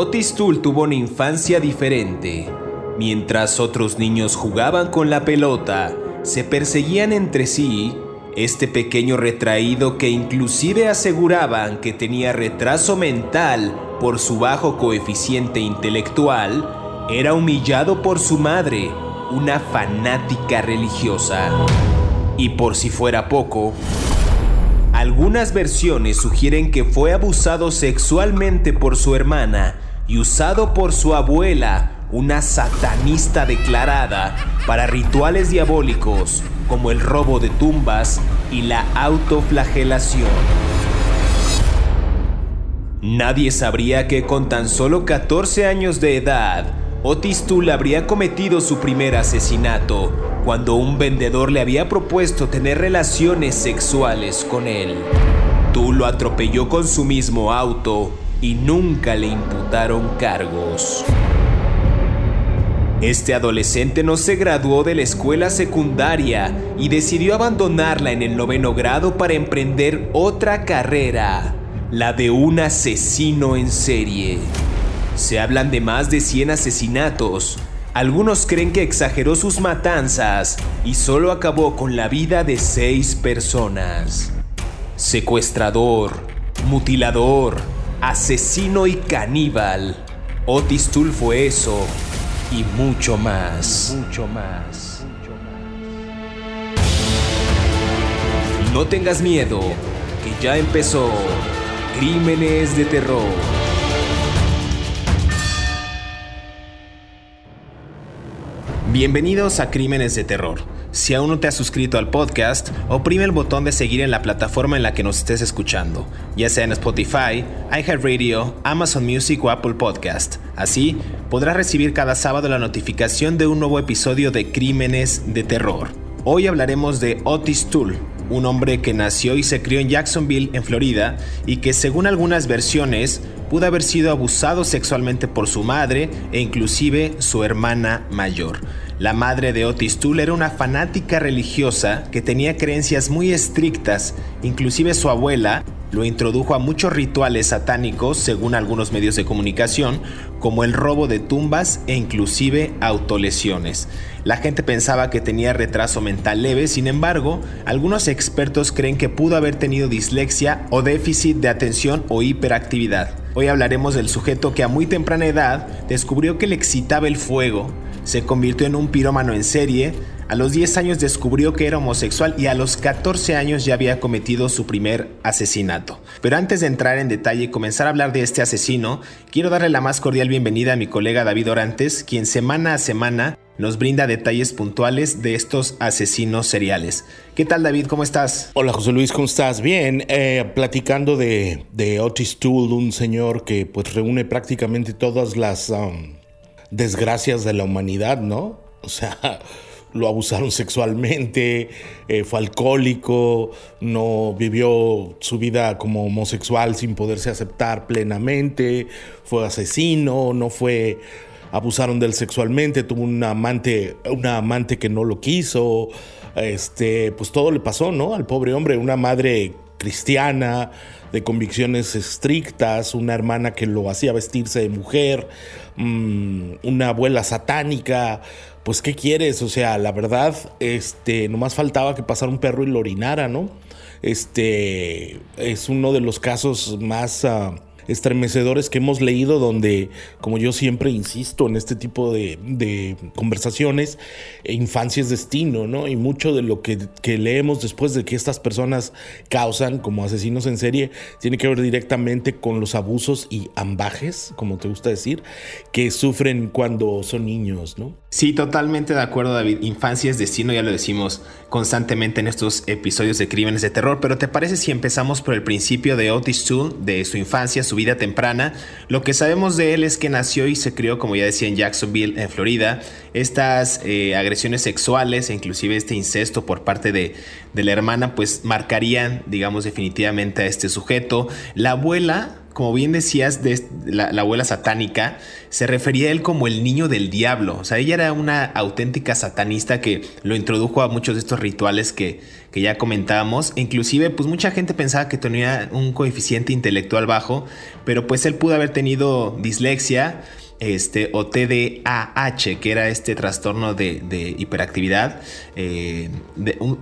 Otis Tull tuvo una infancia diferente. Mientras otros niños jugaban con la pelota, se perseguían entre sí, este pequeño retraído que inclusive aseguraban que tenía retraso mental por su bajo coeficiente intelectual, era humillado por su madre, una fanática religiosa. Y por si fuera poco, algunas versiones sugieren que fue abusado sexualmente por su hermana y usado por su abuela, una satanista declarada, para rituales diabólicos como el robo de tumbas y la autoflagelación. Nadie sabría que con tan solo 14 años de edad, Otis Tull habría cometido su primer asesinato cuando un vendedor le había propuesto tener relaciones sexuales con él. Tull lo atropelló con su mismo auto y nunca le imputaron cargos. Este adolescente no se graduó de la escuela secundaria y decidió abandonarla en el noveno grado para emprender otra carrera, la de un asesino en serie. Se hablan de más de 100 asesinatos. Algunos creen que exageró sus matanzas y solo acabó con la vida de seis personas. Secuestrador, mutilador, asesino y caníbal. Otis Tull fue eso y mucho más. Mucho más. No tengas miedo, que ya empezó Crímenes de Terror. Bienvenidos a Crímenes de Terror. Si aún no te has suscrito al podcast, oprime el botón de seguir en la plataforma en la que nos estés escuchando, ya sea en Spotify, iHeartRadio, Amazon Music o Apple Podcast. Así, podrás recibir cada sábado la notificación de un nuevo episodio de Crímenes de Terror. Hoy hablaremos de Otis Tull, un hombre que nació y se crió en Jacksonville, en Florida, y que según algunas versiones pudo haber sido abusado sexualmente por su madre e inclusive su hermana mayor. La madre de Otis Tull era una fanática religiosa que tenía creencias muy estrictas, inclusive su abuela lo introdujo a muchos rituales satánicos, según algunos medios de comunicación, como el robo de tumbas e inclusive autolesiones. La gente pensaba que tenía retraso mental leve, sin embargo, algunos expertos creen que pudo haber tenido dislexia o déficit de atención o hiperactividad. Hoy hablaremos del sujeto que a muy temprana edad descubrió que le excitaba el fuego, se convirtió en un pirómano en serie, a los 10 años descubrió que era homosexual y a los 14 años ya había cometido su primer asesinato. Pero antes de entrar en detalle y comenzar a hablar de este asesino, quiero darle la más cordial bienvenida a mi colega David Orantes, quien semana a semana nos brinda detalles puntuales de estos asesinos seriales. ¿Qué tal David? ¿Cómo estás? Hola José Luis, ¿cómo estás? Bien, eh, platicando de, Otis Toole, un señor que pues reúne prácticamente todas las um, desgracias de la humanidad, ¿no? O sea lo abusaron sexualmente, eh, fue alcohólico, no vivió su vida como homosexual sin poderse aceptar plenamente, fue asesino, no fue abusaron de él sexualmente, tuvo un amante, una amante que no lo quiso, este, pues todo le pasó, ¿no? Al pobre hombre, una madre cristiana, de convicciones estrictas, una hermana que lo hacía vestirse de mujer, mm, una abuela satánica, pues ¿qué quieres? O sea, la verdad, este, nomás faltaba que pasara un perro y lo orinara, ¿no? Este es uno de los casos más... Ah, estremecedores que hemos leído donde, como yo siempre insisto en este tipo de, conversaciones, infancia es destino, ¿no? Y mucho de lo que, leemos después de que estas personas causan como asesinos en serie tiene que ver directamente con los abusos y ambajes, como te gusta decir, que sufren cuando son niños, ¿no? Sí, totalmente de acuerdo, David. Infancia es destino, ya lo decimos constantemente en estos episodios de crímenes de terror, pero ¿te parece si empezamos por el principio de Otis Toole, de su infancia, su vida temprana. Lo que sabemos de él es que nació y se crió, como ya decía, en Jacksonville, en Florida. Estas eh, agresiones sexuales e inclusive este incesto por parte de, de la hermana, pues marcarían, digamos, definitivamente a este sujeto. La abuela como bien decías, de la, abuela satánica, se refería a él como el niño del diablo. O sea, ella era una auténtica satanista que lo introdujo a muchos de estos rituales que, que ya comentábamos. Inclusive, pues mucha gente pensaba que tenía un coeficiente intelectual bajo, pero pues él pudo haber tenido dislexia este, o TDAH, que era este trastorno de, hiperactividad, eh,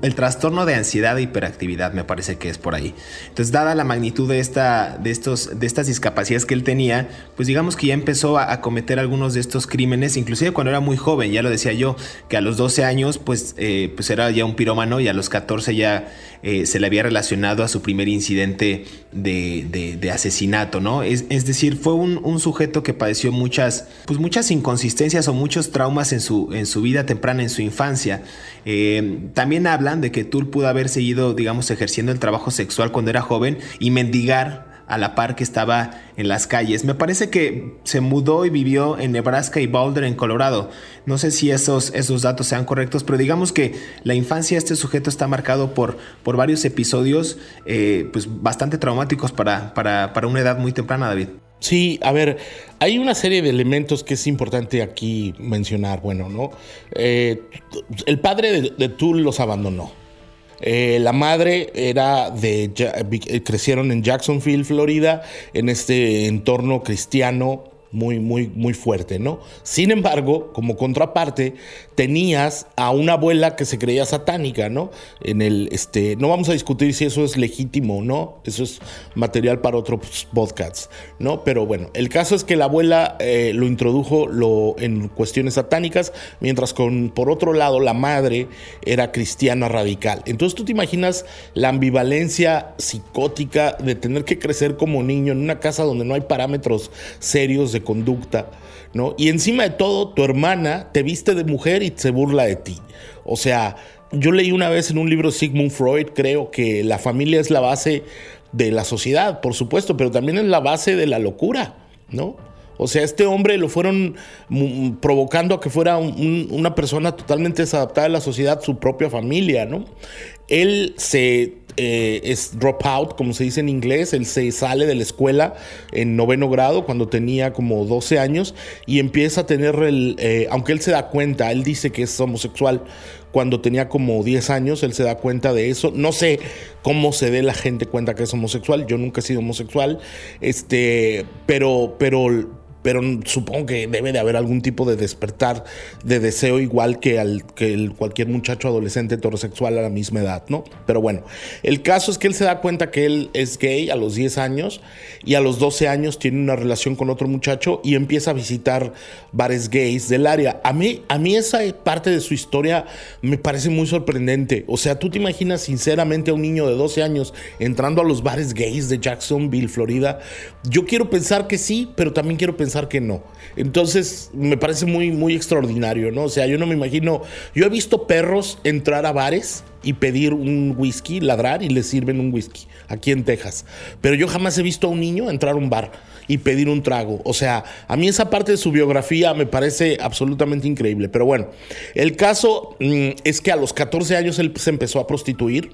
el trastorno de ansiedad e hiperactividad, me parece que es por ahí. Entonces, dada la magnitud de, esta, de, estos, de estas discapacidades que él tenía, pues digamos que ya empezó a, cometer algunos de estos crímenes, inclusive cuando era muy joven, ya lo decía yo, que a los 12 años, pues, eh, pues era ya un pirómano y a los 14 ya eh, se le había relacionado a su primer incidente de, asesinato, ¿no? Es, decir, fue un, sujeto que padeció muchas, pues muchas inconsistencias o muchos traumas en su, en su vida temprana, en su infancia. Eh, también hablan de que Tull pudo haber seguido, digamos, ejerciendo el trabajo sexual cuando era joven y mendigar a la par que estaba en las calles. Me parece que se mudó y vivió en Nebraska y Boulder, en Colorado. No sé si esos, esos datos sean correctos, pero digamos que la infancia de este sujeto está marcado por, por varios episodios eh, pues bastante traumáticos para, para, una edad muy temprana, David. Sí, a ver, hay una serie de elementos que es importante aquí mencionar. Bueno, ¿no? Eh, el padre de, de los abandonó. Eh, la madre era de, eh, crecieron en Jacksonville, Florida, en este entorno cristiano muy, muy, muy fuerte, ¿no? Sin embargo, como contraparte, tenías a una abuela que se creía satánica, ¿no? En el, este, no vamos a discutir si eso es legítimo o no, eso es material para otros podcasts, ¿no? Pero bueno, el caso es que la abuela eh, lo introdujo lo, en cuestiones satánicas, mientras con, por otro lado, la madre era cristiana radical. Entonces tú te imaginas la ambivalencia psicótica de tener que crecer como niño en una casa donde no hay parámetros serios de conducta, ¿no? Y encima de todo, tu hermana te viste de mujer y se burla de ti. O sea, yo leí una vez en un libro de Sigmund Freud, creo que la familia es la base de la sociedad, por supuesto, pero también es la base de la locura, ¿no? O sea, este hombre lo fueron provocando a que fuera una persona totalmente desadaptada a la sociedad, su propia familia, ¿no? Él se eh, es drop out, como se dice en inglés. Él se sale de la escuela en noveno grado cuando tenía como 12 años y empieza a tener el, eh, aunque él se da cuenta, él dice que es homosexual cuando tenía como 10 años, él se da cuenta de eso. No sé cómo se dé la gente cuenta que es homosexual. Yo nunca he sido homosexual, este, pero, pero pero supongo que debe de haber algún tipo de despertar de deseo igual que, al, que el, cualquier muchacho adolescente heterosexual a la misma edad, ¿no? Pero bueno, el caso es que él se da cuenta que él es gay a los 10 años y a los 12 años tiene una relación con otro muchacho y empieza a visitar bares gays del área. A mí, a mí esa parte de su historia me parece muy sorprendente. O sea, tú te imaginas sinceramente a un niño de 12 años entrando a los bares gays de Jacksonville, Florida. Yo quiero pensar que sí, pero también quiero pensar que no. Entonces, me parece muy, muy extraordinario, ¿no? O sea, yo no me imagino. Yo he visto perros entrar a bares y pedir un whisky, ladrar y les sirven un whisky aquí en Texas. Pero yo jamás he visto a un niño entrar a un bar y pedir un trago. O sea, a mí esa parte de su biografía me parece absolutamente increíble. Pero bueno, el caso mm, es que a los 14 años él se empezó a prostituir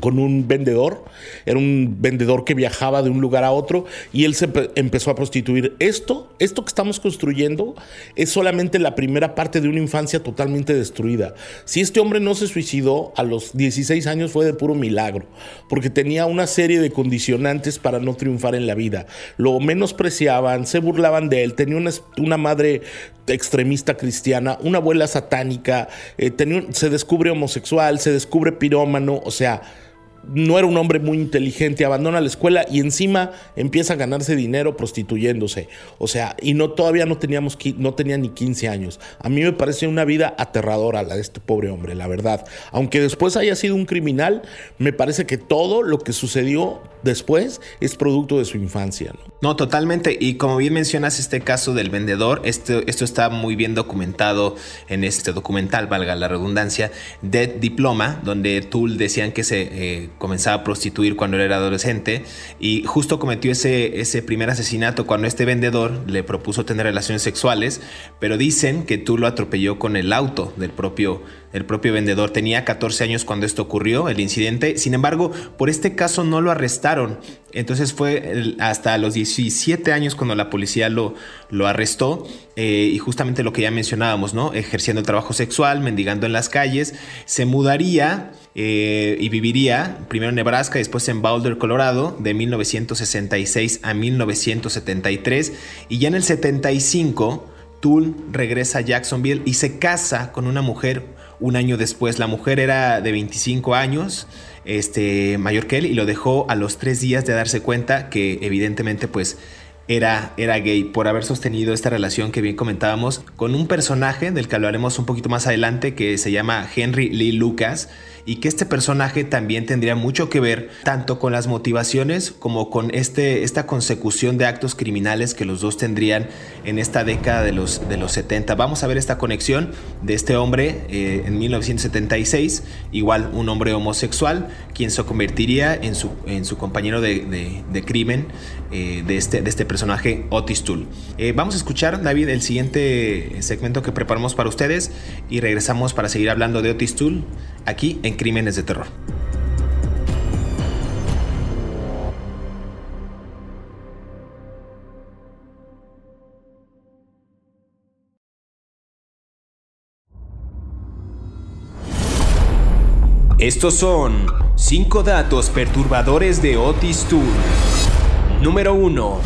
con un vendedor, era un vendedor que viajaba de un lugar a otro y él se empezó a prostituir. Esto, esto que estamos construyendo es solamente la primera parte de una infancia totalmente destruida. Si este hombre no se suicidó a los 16 años fue de puro milagro, porque tenía una serie de condicionantes para no triunfar en la vida. Lo menospreciaban, se burlaban de él, tenía una, madre extremista cristiana, una abuela satánica, eh, se descubre homosexual, se descubre pirómano, o sea, no era un hombre muy inteligente, abandona la escuela y encima empieza a ganarse dinero prostituyéndose. O sea, y no todavía no teníamos no tenía ni 15 años. A mí me parece una vida aterradora la de este pobre hombre, la verdad. Aunque después haya sido un criminal, me parece que todo lo que sucedió después es producto de su infancia. No, totalmente. Y como bien mencionas este caso del vendedor, esto, está muy bien documentado en este documental, valga la redundancia, Dead Diploma, donde Tool decían que se eh, comenzaba a prostituir cuando era adolescente y justo cometió ese, ese primer asesinato cuando este vendedor le propuso tener relaciones sexuales, pero dicen que tú lo atropelló con el auto del propio el propio vendedor. Tenía 14 años cuando esto ocurrió, el incidente. Sin embargo, por este caso no lo arrestaron. Entonces fue hasta los 17 años cuando la policía lo, lo arrestó. Eh, y justamente lo que ya mencionábamos, ¿no? Ejerciendo el trabajo sexual, mendigando en las calles. Se mudaría eh, y viviría primero en Nebraska, después en Boulder, Colorado, de 1966 a 1973. Y ya en el 75, Tool regresa a Jacksonville y se casa con una mujer un año después. La mujer era de 25 años, este, mayor que él, y lo dejó a los tres días de darse cuenta que evidentemente pues era, era gay por haber sostenido esta relación que bien comentábamos con un personaje del que hablaremos un poquito más adelante que se llama Henry Lee Lucas y que este personaje también tendría mucho que ver tanto con las motivaciones como con este, esta consecución de actos criminales que los dos tendrían en esta década de los, de los 70. Vamos a ver esta conexión de este hombre eh, en 1976, igual un hombre homosexual, quien se convertiría en su, en su compañero de, de, crimen eh, de, este, de este personaje Otis Tool. Eh, vamos a escuchar, David, el siguiente segmento que preparamos para ustedes y regresamos para seguir hablando de Otis Tool aquí en Crímenes de Terror. Estos son 5 datos perturbadores de Otis Tool. Número 1.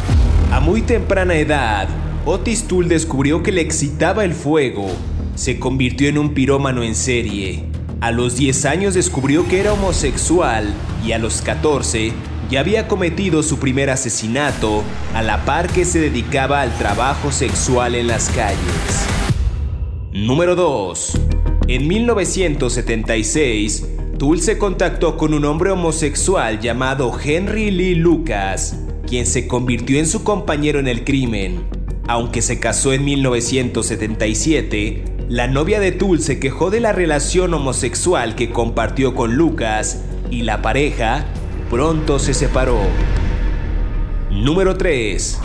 A muy temprana edad, Otis Tool descubrió que le excitaba el fuego. Se convirtió en un pirómano en serie a los 10 años descubrió que era homosexual y a los 14 ya había cometido su primer asesinato a la par que se dedicaba al trabajo sexual en las calles. Número 2. En 1976, Tull se contactó con un hombre homosexual llamado Henry Lee Lucas, quien se convirtió en su compañero en el crimen. Aunque se casó en 1977, la novia de Tull se quejó de la relación homosexual que compartió con Lucas y la pareja pronto se separó. Número 3.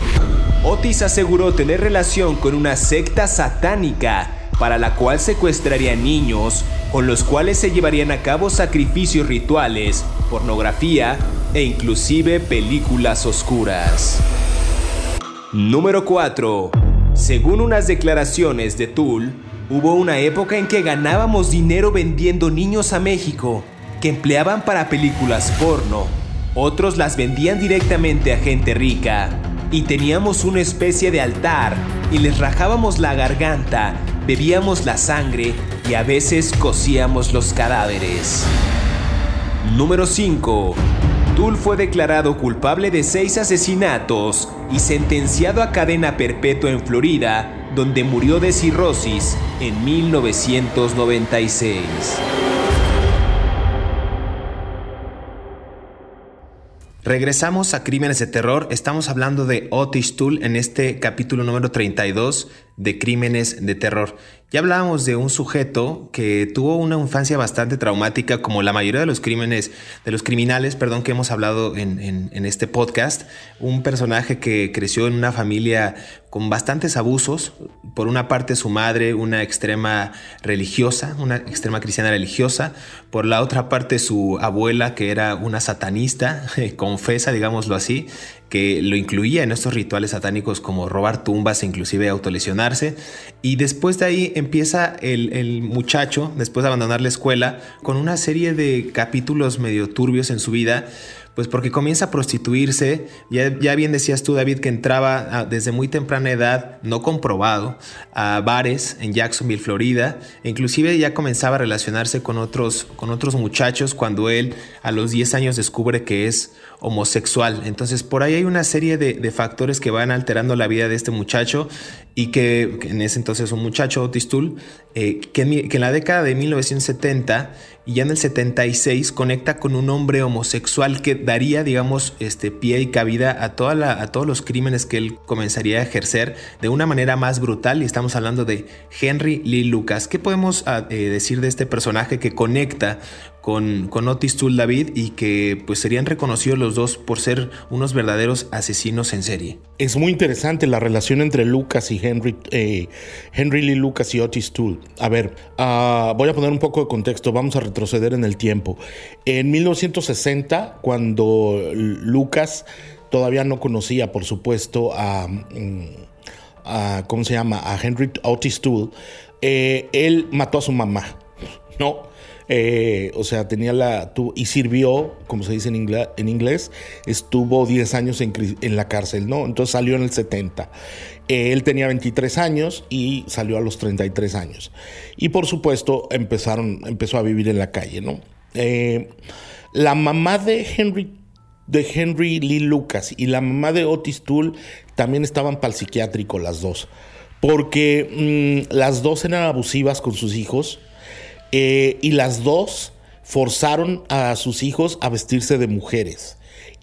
Otis aseguró tener relación con una secta satánica para la cual secuestraría niños, con los cuales se llevarían a cabo sacrificios rituales, pornografía e inclusive películas oscuras. Número 4. Según unas declaraciones de Tull, Hubo una época en que ganábamos dinero vendiendo niños a México, que empleaban para películas porno. Otros las vendían directamente a gente rica. Y teníamos una especie de altar y les rajábamos la garganta, bebíamos la sangre y a veces cocíamos los cadáveres. Número 5. Tull fue declarado culpable de seis asesinatos y sentenciado a cadena perpetua en Florida donde murió de cirrosis en 1996. Regresamos a Crímenes de Terror. Estamos hablando de Otis Tool en este capítulo número 32 de Crímenes de Terror. Ya hablábamos de un sujeto que tuvo una infancia bastante traumática, como la mayoría de los crímenes, de los criminales, perdón, que hemos hablado en, en, este podcast. Un personaje que creció en una familia con bastantes abusos. Por una parte, su madre, una extrema religiosa, una extrema cristiana religiosa. Por la otra parte, su abuela, que era una satanista, confesa, digámoslo así que lo incluía en estos rituales satánicos como robar tumbas e inclusive autolesionarse. Y después de ahí empieza el, el, muchacho, después de abandonar la escuela, con una serie de capítulos medio turbios en su vida, pues porque comienza a prostituirse. Ya, ya bien decías tú, David, que entraba desde muy temprana edad, no comprobado, a bares en Jacksonville, Florida. E inclusive ya comenzaba a relacionarse con otros, con otros muchachos cuando él a los 10 años descubre que es homosexual. Entonces por ahí hay una serie de, factores que van alterando la vida de este muchacho y que, en ese entonces un muchacho, Otis Tool, eh, que, en, la década de 1970 y ya en el 76 conecta con un hombre homosexual que daría, digamos, este pie y cabida a, a todos los crímenes que él comenzaría a ejercer de una manera más brutal. Y estamos hablando de Henry Lee Lucas. ¿Qué podemos ah, eh, decir de este personaje que conecta con, Otis Tool David y que pues serían reconocidos los dos por ser unos verdaderos asesinos en serie. Es muy interesante la relación entre Lucas y Henry, eh, Henry Lee Lucas y Otis Toole. A ver, uh, voy a poner un poco de contexto, vamos a retroceder en el tiempo. En 1960, cuando Lucas todavía no conocía, por supuesto, a, mm, ¿cómo se llama? A Henry Otis Toole, eh, él mató a su mamá, ¿no? Eh, o sea, tenía la. y sirvió, como se dice en inglés, estuvo 10 años en, la cárcel, ¿no? Entonces salió en el 70. Eh, él tenía 23 años y salió a los 33 años. Y por supuesto, empezaron, empezó a vivir en la calle, ¿no? Eh, la mamá de Henry de Henry Lee Lucas y la mamá de Otis Toole también estaban para el psiquiátrico las dos, porque mm, las dos eran abusivas con sus hijos eh, y las dos forzaron a sus hijos a vestirse de mujeres.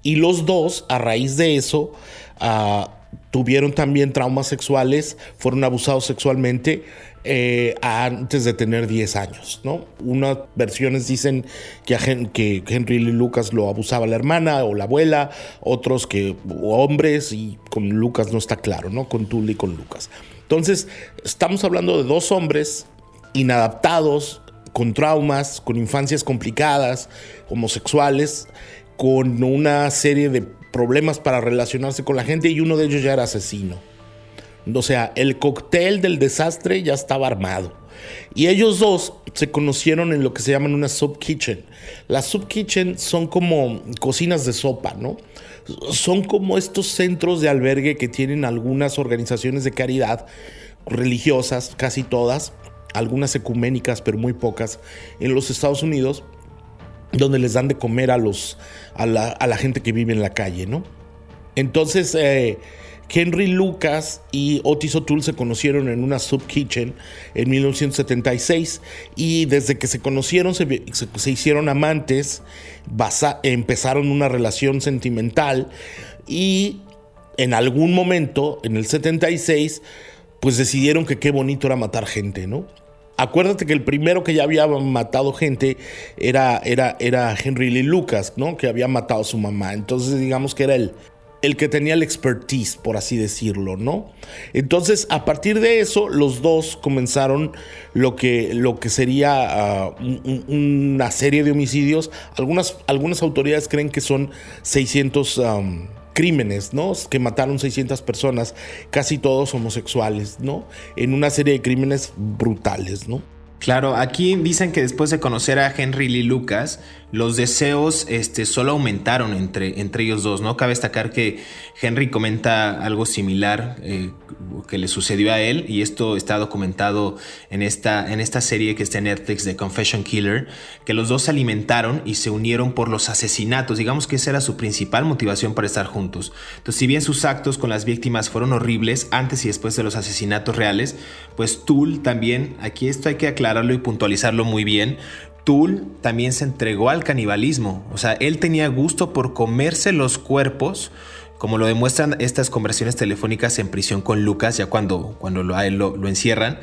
Y los dos, a raíz de eso, ah, tuvieron también traumas sexuales, fueron abusados sexualmente eh, antes de tener 10 años. ¿no? Unas versiones dicen que, Henry Lee Lucas lo abusaba la hermana o la abuela, otros que hombres, y con Lucas no está claro, ¿no? con Tully y con Lucas. Entonces, estamos hablando de dos hombres inadaptados, con traumas, con infancias complicadas, homosexuales, con una serie de problemas para relacionarse con la gente y uno de ellos ya era asesino. O sea, el cóctel del desastre ya estaba armado. Y ellos dos se conocieron en lo que se llaman una sub kitchen. Las sub kitchen son como cocinas de sopa, ¿no? Son como estos centros de albergue que tienen algunas organizaciones de caridad religiosas, casi todas, algunas ecuménicas, pero muy pocas, en los Estados Unidos, donde les dan de comer a, los, a, la, gente que vive en la calle, ¿no? Entonces, eh, Henry Lucas y Otis O'Toole se conocieron en una sub kitchen en 1976 y desde que se conocieron se, hicieron amantes, empezaron una relación sentimental y en algún momento, en el 76, pues decidieron que qué bonito era matar gente, ¿no? Acuérdate que el primero que ya había matado gente era, era, era Henry Lee Lucas, ¿no? Que había matado a su mamá. Entonces, digamos que era el, el que tenía el expertise, por así decirlo, ¿no? Entonces, a partir de eso, los dos comenzaron lo que, lo que sería ah, una serie de homicidios. Algunas, algunas autoridades creen que son 600 crímenes, ¿no? Que mataron 600 personas, casi todos homosexuales, ¿no? En una serie de crímenes brutales, ¿no? Claro, aquí dicen que después de conocer a Henry Lee Lucas, los deseos este, solo aumentaron entre, entre ellos dos, ¿no? Cabe destacar que Henry comenta algo similar eh, que le sucedió a él y esto está documentado en esta, en esta serie que está en Netflix de Confession Killer, que los dos se alimentaron y se unieron por los asesinatos, digamos que esa era su principal motivación para estar juntos. Entonces, si bien sus actos con las víctimas fueron horribles antes y después de los asesinatos reales, pues Tool también, aquí esto hay que aclararlo y puntualizarlo muy bien, Tool también se entregó al canibalismo. O sea, él tenía gusto por comerse los cuerpos, como lo demuestran estas conversiones telefónicas en prisión con Lucas, ya cuando, cuando lo, a él lo, encierran.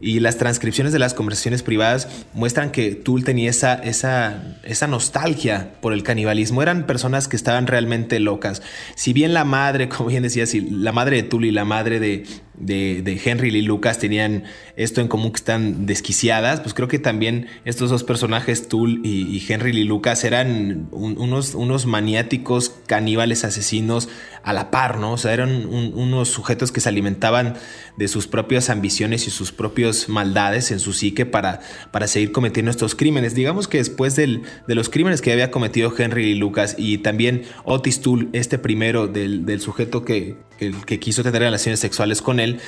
Y las transcripciones de las conversaciones privadas muestran que Tool tenía esa, esa, esa nostalgia por el canibalismo. Eran personas que estaban realmente locas. Si bien la madre, como bien decía, si la madre de Tool y la madre de, de, Henry Lee Lucas tenían esto en común que están desquiciadas, pues creo que también estos dos personajes, Tool y, Henry Lee Lucas, eran unos, unos maniáticos caníbales asesinos a la par, ¿no? O sea, eran unos sujetos que se alimentaban de sus propias ambiciones y sus propias maldades en su psique para, para seguir cometiendo estos crímenes. Digamos que después del, de los crímenes que había cometido Henry Lee Lucas y también Otis Tool, este primero del, del sujeto que, que quiso tener relaciones sexuales con él,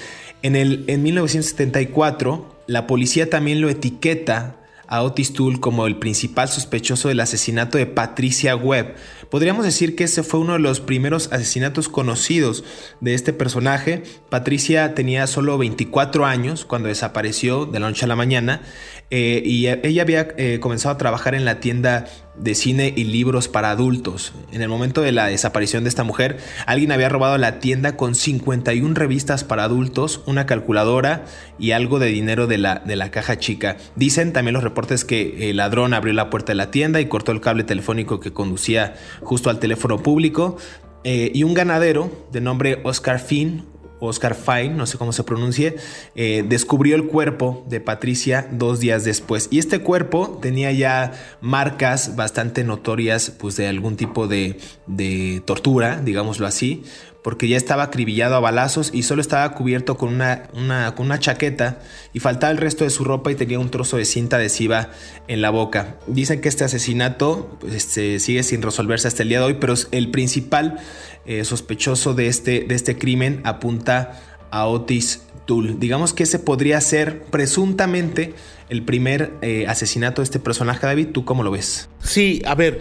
en, el, en 1974 la policía también lo etiqueta a Otis Toole como el principal sospechoso del asesinato de Patricia Webb. Podríamos decir que ese fue uno de los primeros asesinatos conocidos de este personaje. Patricia tenía solo 24 años cuando desapareció de la noche a la mañana eh, y ella había eh, comenzado a trabajar en la tienda de cine y libros para adultos. En el momento de la desaparición de esta mujer, alguien había robado la tienda con 51 revistas para adultos, una calculadora y algo de dinero de la, de la caja chica. Dicen también los reportes que el ladrón abrió la puerta de la tienda y cortó el cable telefónico que conducía justo al teléfono público. Eh, y un ganadero de nombre Oscar Finn Oscar Fine, no sé cómo se pronuncie, eh, descubrió el cuerpo de Patricia dos días después. Y este cuerpo tenía ya marcas bastante notorias pues, de algún tipo de, de tortura, digámoslo así, porque ya estaba acribillado a balazos y solo estaba cubierto con una, una, chaqueta y faltaba el resto de su ropa y tenía un trozo de cinta adhesiva en la boca. Dicen que este asesinato pues, este, sigue sin resolverse hasta el día de hoy, pero el principal eh, sospechoso de este, de este crimen apunta a Otis Digamos que ese podría ser presuntamente el primer eh, asesinato de este personaje, David. ¿Tú cómo lo ves? Sí, a ver,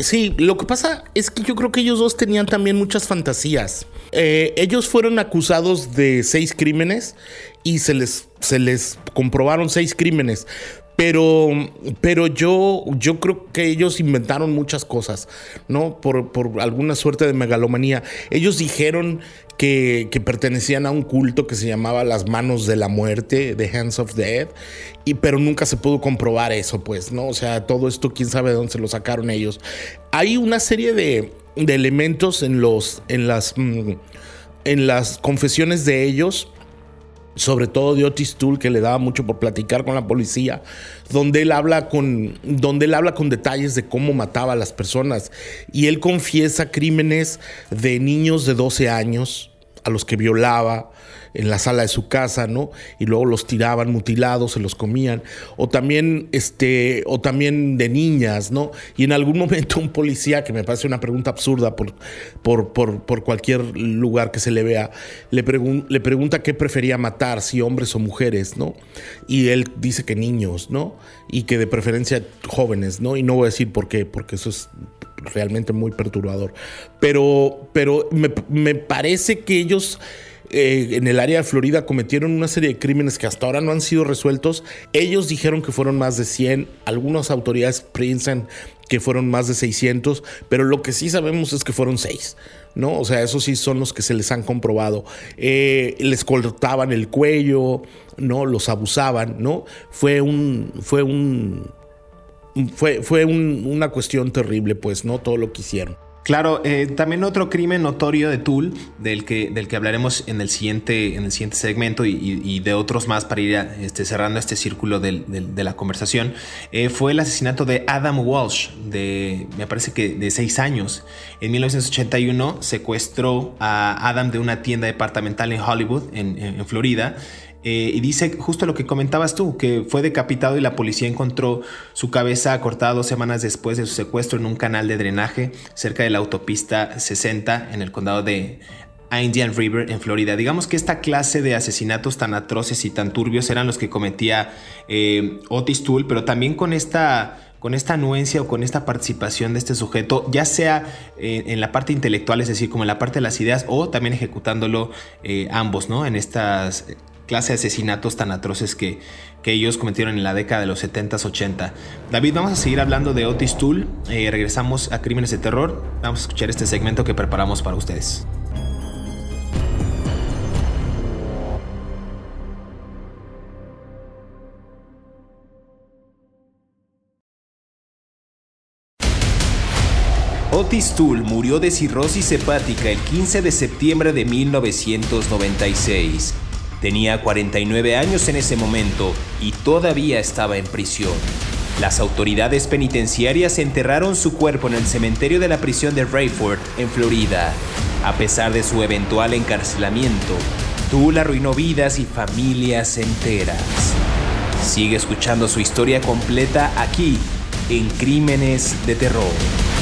sí, lo que pasa es que yo creo que ellos dos tenían también muchas fantasías. Eh, ellos fueron acusados de seis crímenes y se les, se les comprobaron seis crímenes. Pero, pero yo, yo creo que ellos inventaron muchas cosas, ¿no? Por, por alguna suerte de megalomanía. Ellos dijeron que, pertenecían a un culto que se llamaba las manos de la muerte, The Hands of Death, y, pero nunca se pudo comprobar eso, pues, ¿no? O sea, todo esto, quién sabe de dónde se lo sacaron ellos. Hay una serie de, elementos en, los, en, las, mm, en las confesiones de ellos sobre todo de Otis Tool, que le daba mucho por platicar con la policía, donde él habla con, donde él habla con detalles de cómo mataba a las personas. Y él confiesa crímenes de niños de 12 años a los que violaba, en la sala de su casa, ¿no? Y luego los tiraban mutilados, se los comían. O también, este, o también de niñas, ¿no? Y en algún momento un policía, que me parece una pregunta absurda por, por, por, cualquier lugar que se le vea, le, le pregunta qué prefería matar, si hombres o mujeres, ¿no? Y él dice que niños, ¿no? Y que de preferencia jóvenes, ¿no? Y no voy a decir por qué, porque eso es realmente muy perturbador. Pero, pero me, me parece que ellos eh, en el área de Florida cometieron una serie de crímenes que hasta ahora no han sido resueltos. Ellos dijeron que fueron más de 100, algunas autoridades piensan que fueron más de 600, pero lo que sí sabemos es que fueron 6. ¿no? O sea, esos sí son los que se les han comprobado. Eh, les cortaban el cuello, ¿no? Los abusaban, ¿no? Fue un. Fue un. Fue, fue una cuestión terrible, pues, ¿no? Todo lo que hicieron. Claro, eh, también otro crimen notorio de Tool, del que, del que hablaremos en el siguiente, en el siguiente segmento y, de otros más para ir este, cerrando este círculo de la conversación, eh, fue el asesinato de Adam Walsh, de, me parece que de seis años. En 1981 secuestró a Adam de una tienda departamental en Hollywood, en Florida, eh, y dice justo lo que comentabas tú, que fue decapitado y la policía encontró su cabeza cortada dos semanas después de su secuestro en un canal de drenaje cerca de la autopista 60 en el condado de Indian River en Florida. Digamos que esta clase de asesinatos tan atroces y tan turbios eran los que cometía eh, Otis Toole, pero también con esta con esta anuencia o con esta participación de este sujeto, ya sea eh, en la parte intelectual, es decir, como en la parte de las ideas, o también ejecutándolo ambos, ¿no? En estas clase de asesinatos tan atroces que, que ellos cometieron en la década de los 70s, 80. David, vamos a seguir hablando de Otis Tool. Eh, regresamos a Crímenes de Terror. Vamos a escuchar este segmento que preparamos para ustedes. Otis Toole murió de cirrosis hepática el 15 de septiembre de 1996. Tenía 49 años en ese momento y todavía estaba en prisión. Las autoridades penitenciarias enterraron su cuerpo en el cementerio de la prisión de Rayford, en Florida. A pesar de su eventual encarcelamiento, Tool arruinó vidas y familias enteras. Sigue escuchando su historia completa aquí, en Crímenes de Terror.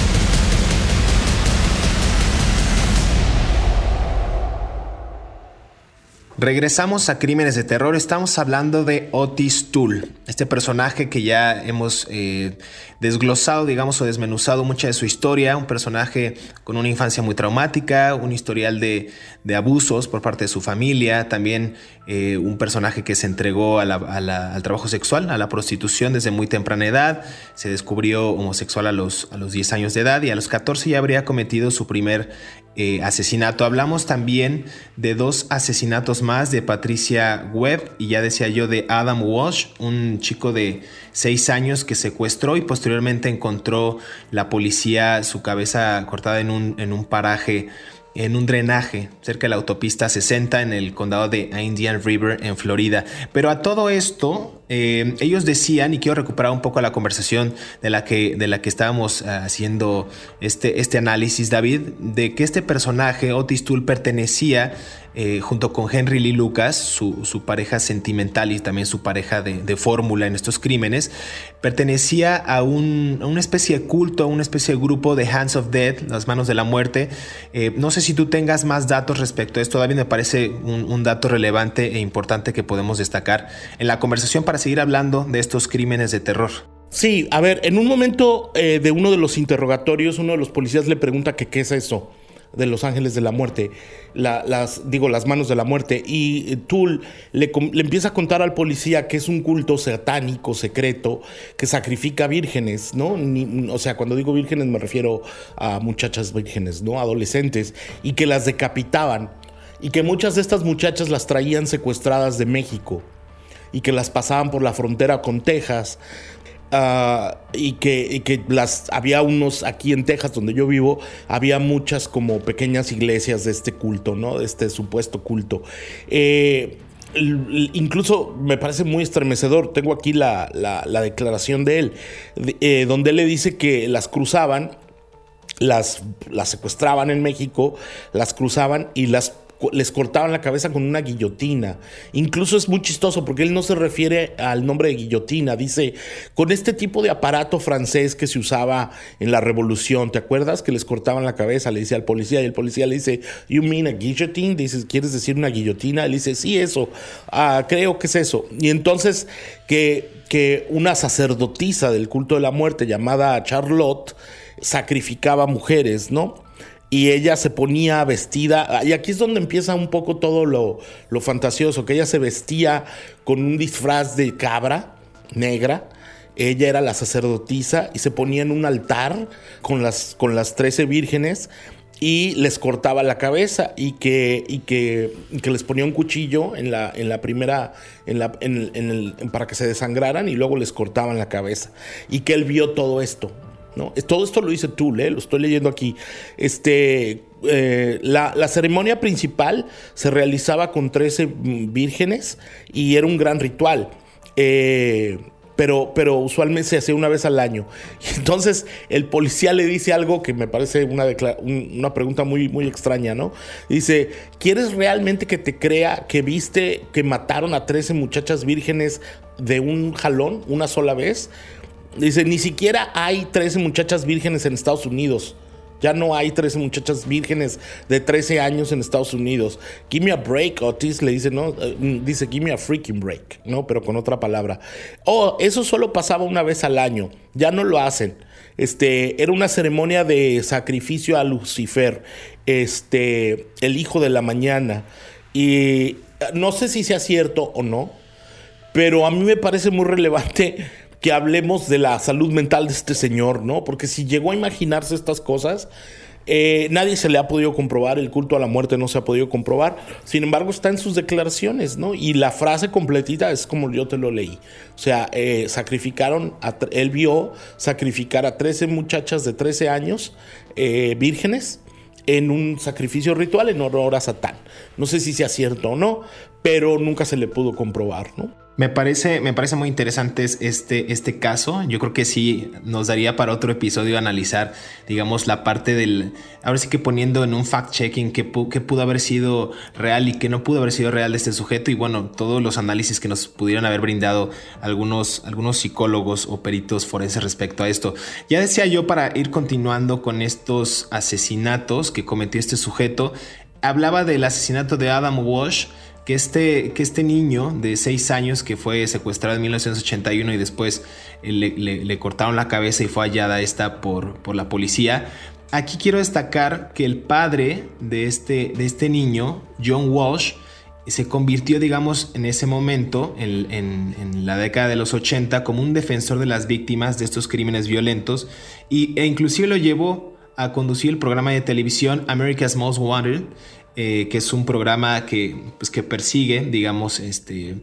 Regresamos a Crímenes de Terror. Estamos hablando de Otis Toole, este personaje que ya hemos eh, desglosado, digamos, o desmenuzado mucha de su historia. Un personaje con una infancia muy traumática, un historial de, abusos por parte de su familia. También eh, un personaje que se entregó al trabajo sexual, a la prostitución desde muy temprana edad. Se descubrió homosexual a los, a los 10 años de edad y a los 14 ya habría cometido su primer eh, asesinato. Hablamos también de dos asesinatos más de Patricia Webb y ya decía yo de Adam Walsh, un chico de seis años que secuestró y posteriormente encontró la policía su cabeza cortada en un, en un paraje en un drenaje cerca de la autopista 60 en el condado de Indian River en Florida. Pero a todo esto, eh, ellos decían, y quiero recuperar un poco la conversación de la que, de la que estábamos eh, haciendo este, este análisis, David, de que este personaje, Otis Toole, pertenecía eh, junto con Henry Lee Lucas, su, pareja sentimental y también su pareja de, fórmula en estos crímenes, pertenecía a, una especie de culto, a una especie de grupo de Hands of Death, las manos de la muerte. Eh, no sé si tú tengas más datos respecto a esto, David, me parece un, dato relevante e importante que podemos destacar en la conversación para seguir hablando de estos crímenes de terror. Sí, a ver, en un momento eh, de uno de los interrogatorios, uno de los policías le pregunta que qué es eso de los ángeles de la muerte, las, digo, las manos de la muerte. Y Tool le, empieza a contar al policía que es un culto satánico, secreto, que sacrifica vírgenes, ¿no? o sea, cuando digo vírgenes me refiero a muchachas vírgenes, ¿no? Adolescentes, y que las decapitaban. Y que muchas de estas muchachas las traían secuestradas de México y que las pasaban por la frontera con Texas Ah, y, que, que, las había unos aquí en Texas donde yo vivo había muchas como pequeñas iglesias de este culto no de este supuesto culto. Eh, incluso me parece muy estremecedor tengo aquí la, declaración de él eh, donde le dice que las cruzaban las, las secuestraban en México las cruzaban y las les cortaban la cabeza con una guillotina. Incluso es muy chistoso porque él no se refiere al nombre de guillotina, dice, con este tipo de aparato francés que se usaba en la revolución, ¿te acuerdas? Que les cortaban la cabeza, le dice al policía y el policía le dice, You mean a guillotine? Dice, ¿quieres decir una guillotina? Él dice, sí, eso, ah, creo que es eso. Y entonces que, que una sacerdotisa del culto de la muerte llamada Charlotte sacrificaba mujeres, ¿no? Y ella se ponía vestida, y aquí es donde empieza un poco todo lo, fantasioso, que ella se vestía con un disfraz de cabra negra, ella era la sacerdotisa y se ponía en un altar con las, con las 13 vírgenes y les cortaba la cabeza y que, y que, que les ponía un cuchillo en la, en la primera, en la, en el, para que se desangraran y luego les cortaban la cabeza. Y que él vio todo esto. Todo esto lo dice tú, ¿eh? lo estoy leyendo aquí. Este, eh, la, ceremonia principal se realizaba con 13 vírgenes y era un gran ritual. Eh, pero, usualmente se hacía una vez al año. Entonces el policía le dice algo que me parece una, una pregunta muy, muy extraña, ¿no? Dice, ¿quieres realmente que te crea que viste que mataron a 13 muchachas vírgenes de un jalón, una sola vez? Dice, ni siquiera hay 13 muchachas vírgenes en Estados Unidos. Ya no hay 13 muchachas vírgenes de 13 años en Estados Unidos. Give me a break, Otis le dice, ¿no? Eh, dice, give me a freaking break, ¿no? Pero con otra palabra. Oh, eso solo pasaba una vez al año. Ya no lo hacen. Este, era una ceremonia de sacrificio a Lucifer, este, el hijo de la mañana. Y eh, no sé si sea cierto o no, pero a mí me parece muy relevante hablemos de la salud mental de este señor, ¿no? Porque si llegó a imaginarse estas cosas, eh, nadie se le ha podido comprobar, el culto a la muerte no se ha podido comprobar, sin embargo está en sus declaraciones, ¿no? Y la frase completita es como yo te lo leí. O sea, eh, sacrificaron, él vio sacrificar a 13 muchachas de 13 años eh, vírgenes en un sacrificio ritual en honor a Satán. No sé si sea cierto o no, pero nunca se le pudo comprobar, ¿no? Me parece, me parece muy interesante este, este caso. Yo creo que sí nos daría para otro episodio analizar, digamos, la parte del. Ahora sí que poniendo en un fact-checking qué, pudo haber sido real y qué no pudo haber sido real de este sujeto. Y bueno, todos los análisis que nos pudieran haber brindado algunos, algunos psicólogos o peritos forenses respecto a esto. Ya decía yo, para ir continuando con estos asesinatos que cometió este sujeto, hablaba del asesinato de Adam Walsh que este, que este niño de 6 años que fue secuestrado en 1981 y después eh, le, cortaron la cabeza y fue hallada esta por, por, la policía. Aquí quiero destacar que el padre de este, de este niño, John Walsh, se convirtió, digamos, en ese momento, en, en, la década de los 80, como un defensor de las víctimas de estos crímenes violentos y, e inclusive lo llevó a conducir el programa de televisión America's Most Wanted, eh, que es un programa que, pues, que persigue, digamos, este,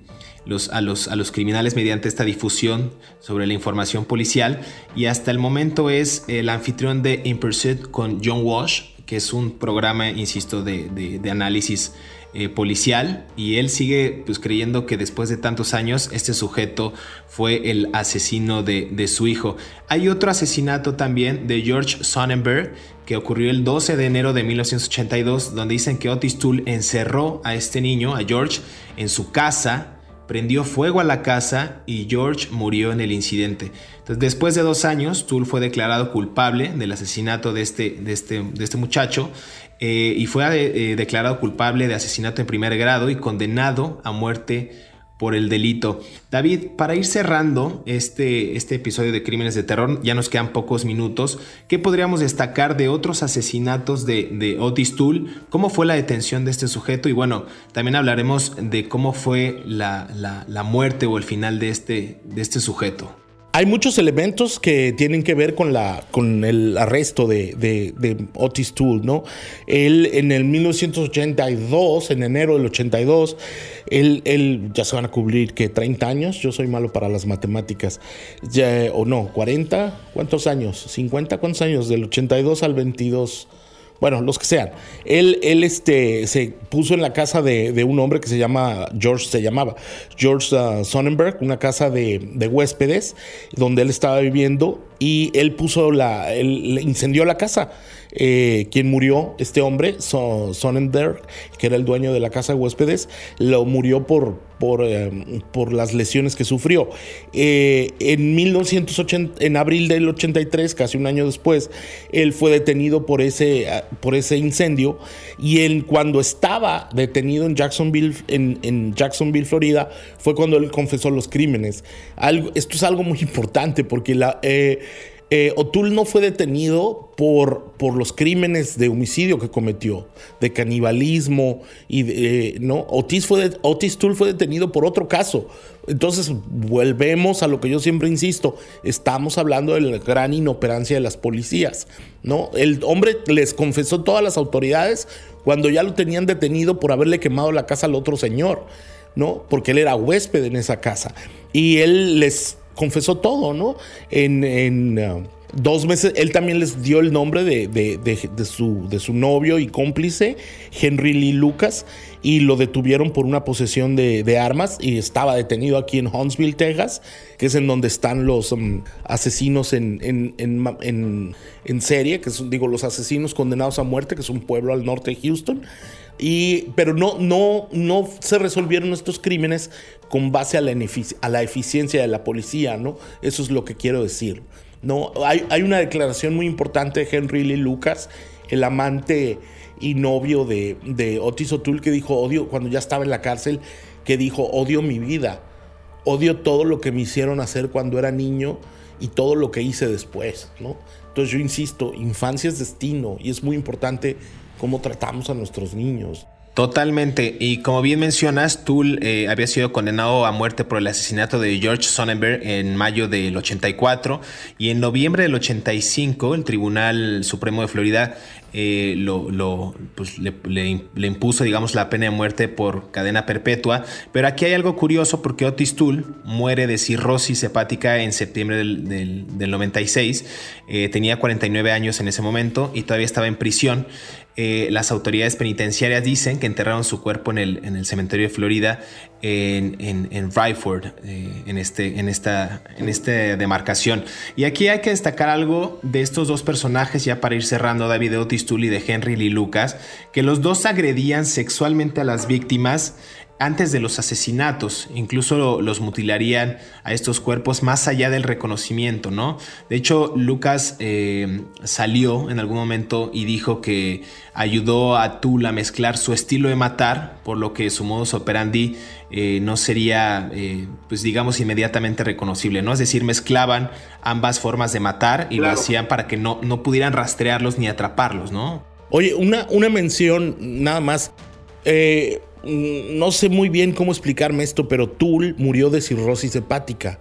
los, a, los, a los criminales mediante esta difusión sobre la información policial. Y hasta el momento es el anfitrión de In Pursuit con John Walsh, que es un programa, insisto, de, de análisis eh, policial y él sigue pues, creyendo que después de tantos años este sujeto fue el asesino de, de, su hijo. Hay otro asesinato también de George Sonnenberg que ocurrió el 12 de enero de 1982 donde dicen que Otis Toole encerró a este niño, a George, en su casa prendió fuego a la casa y George murió en el incidente. Entonces, después de dos años, Toole fue declarado culpable del asesinato de este, de este, de este muchacho eh, y fue eh, declarado culpable de asesinato en primer grado y condenado a muerte por el delito. David, para ir cerrando este, este episodio de Crímenes de Terror, ya nos quedan pocos minutos, ¿qué podríamos destacar de otros asesinatos de, Otis Toole? ¿Cómo fue la detención de este sujeto? Y bueno, también hablaremos de cómo fue la, la muerte o el final de este, de este sujeto. Hay muchos elementos que tienen que ver con, la, con el arresto de, Otis Toole, ¿no? Él en el 1982, en enero del 82, él, él ya se van a cubrir que 30 años, yo soy malo para las matemáticas, ya, o no, 40, ¿cuántos años? ¿50? ¿Cuántos años? Del 82 al 22 bueno, los que sean. Él, él este, se puso en la casa de, un hombre que se llama, George se llamaba, George uh, Sonnenberg, una casa de, de, huéspedes, donde él estaba viviendo y él puso la, él incendió la casa. Eh, quien murió, este hombre, Sonnenberg, que era el dueño de la casa de huéspedes, lo murió por, por, eh, por las lesiones que sufrió. Eh, en 1980, en abril del 83, casi un año después, él fue detenido por ese, por ese incendio y él, cuando estaba detenido en Jacksonville, en, en Jacksonville, Florida, fue cuando él confesó los crímenes. Algo, esto es algo muy importante porque la eh, O'Toole no fue detenido por, por los crímenes de homicidio que cometió, de canibalismo y eh, no. Otis, fue Otis fue detenido por otro caso. Entonces volvemos a lo que yo siempre insisto. Estamos hablando de la gran inoperancia de las policías, no. El hombre les confesó todas las autoridades cuando ya lo tenían detenido por haberle quemado la casa al otro señor, no, porque él era huésped en esa casa y él les confesó todo, ¿no? En, uh, dos meses, él también les dio el nombre de, su, de novio y cómplice, Henry Lee Lucas, y lo detuvieron por una posesión de, armas y estaba detenido aquí en Huntsville, Texas, que es en donde están los um, asesinos en, en, serie, que son, digo, los asesinos condenados a muerte, que es un pueblo al norte de Houston. Pero no, no, no se resolvieron estos crímenes con base a la, a la eficiencia de la policía, ¿no? Eso es lo que quiero decir. ¿no? Hay, hay una declaración muy importante de Henry Lee Lucas, el amante y novio de, de Otis O'Toole, que dijo, odio, cuando ya estaba en la cárcel, que dijo, odio mi vida, odio todo lo que me hicieron hacer cuando era niño y todo lo que hice después, ¿no? Entonces yo insisto, infancia es destino y es muy importante cómo tratamos a nuestros niños. Totalmente. Y como bien mencionas, Toole eh, había sido condenado a muerte por el asesinato de George Sonnenberg en mayo del 84 y en noviembre del 85 el Tribunal Supremo de Florida eh, lo, pues, le, impuso, digamos, la pena de muerte por cadena perpetua. Pero aquí hay algo curioso porque Otis Toole muere de cirrosis hepática en septiembre del, 96. Eh, tenía 49 años en ese momento y todavía estaba en prisión. Eh, las autoridades penitenciarias dicen que enterraron su cuerpo en el, en el cementerio de Florida en, en, en Ryford, eh, en, este, en, esta, en esta demarcación. Y aquí hay que destacar algo de estos dos personajes, ya para ir cerrando, David Otis Tully de Henry Lee Lucas, que los dos agredían sexualmente a las víctimas antes de los asesinatos, incluso los mutilarían a estos cuerpos más allá del reconocimiento, ¿no? De hecho, Lucas eh, salió en algún momento y dijo que ayudó a Tul a mezclar su estilo de matar, por lo que su modus operandi eh, no sería, eh, pues digamos, inmediatamente reconocible, ¿no? Es decir, mezclaban ambas formas de matar y lo hacían para que no, no pudieran rastrearlos ni atraparlos, ¿no? Oye, una, una mención nada más. Mm, no sé muy bien cómo explicarme esto, pero Tool murió de cirrosis hepática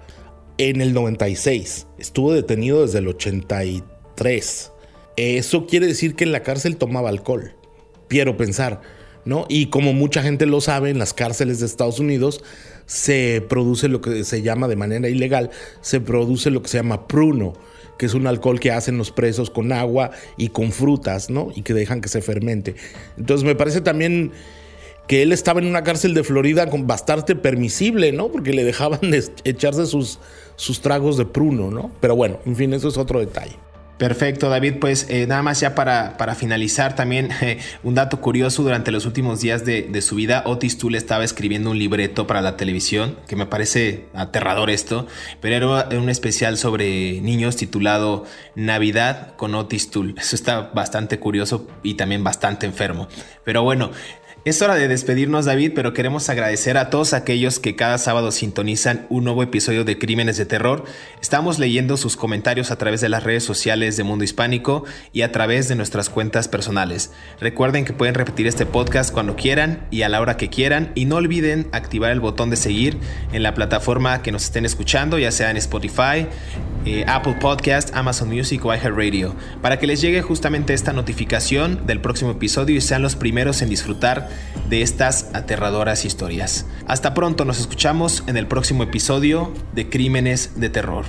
en el 96. Estuvo detenido desde el 83. eso quiere decir que en la cárcel tomaba alcohol. Quiero pensar, ¿no? Y como mucha gente lo sabe, en las cárceles de Estados Unidos se produce lo que se llama de manera ilegal, se produce lo que se llama pruno, que es un alcohol que hacen los presos con agua y con frutas, ¿no? Y que dejan que se fermente. Entonces me parece también que él estaba en una cárcel de Florida con bastante permisible, ¿no? Porque le dejaban echarse sus, tragos de pruno, ¿no? Pero bueno, en fin, eso es otro detalle. Perfecto, David. Pues eh, nada más ya para, finalizar también un dato curioso, durante los últimos días de, su vida, Otis Toole estaba escribiendo un libreto para la televisión, que me parece aterrador esto, pero era un especial sobre niños titulado Navidad con Otis Toole. Eso está bastante curioso y también bastante enfermo. Pero bueno, es hora de despedirnos David, pero queremos agradecer a todos aquellos que cada sábado sintonizan un nuevo episodio de Crímenes de Terror. Estamos leyendo sus comentarios a través de las redes sociales de Mundo Hispánico y a través de nuestras cuentas personales. Recuerden que pueden repetir este podcast cuando quieran y a la hora que quieran y no olviden activar el botón de seguir en la plataforma que nos estén escuchando, ya sea en Spotify, eh, Apple Podcast, Amazon Music o iHeartRadio, para que les llegue justamente esta notificación del próximo episodio y sean los primeros en disfrutar de estas aterradoras historias. Hasta pronto, nos escuchamos en el próximo episodio de Crímenes de Terror.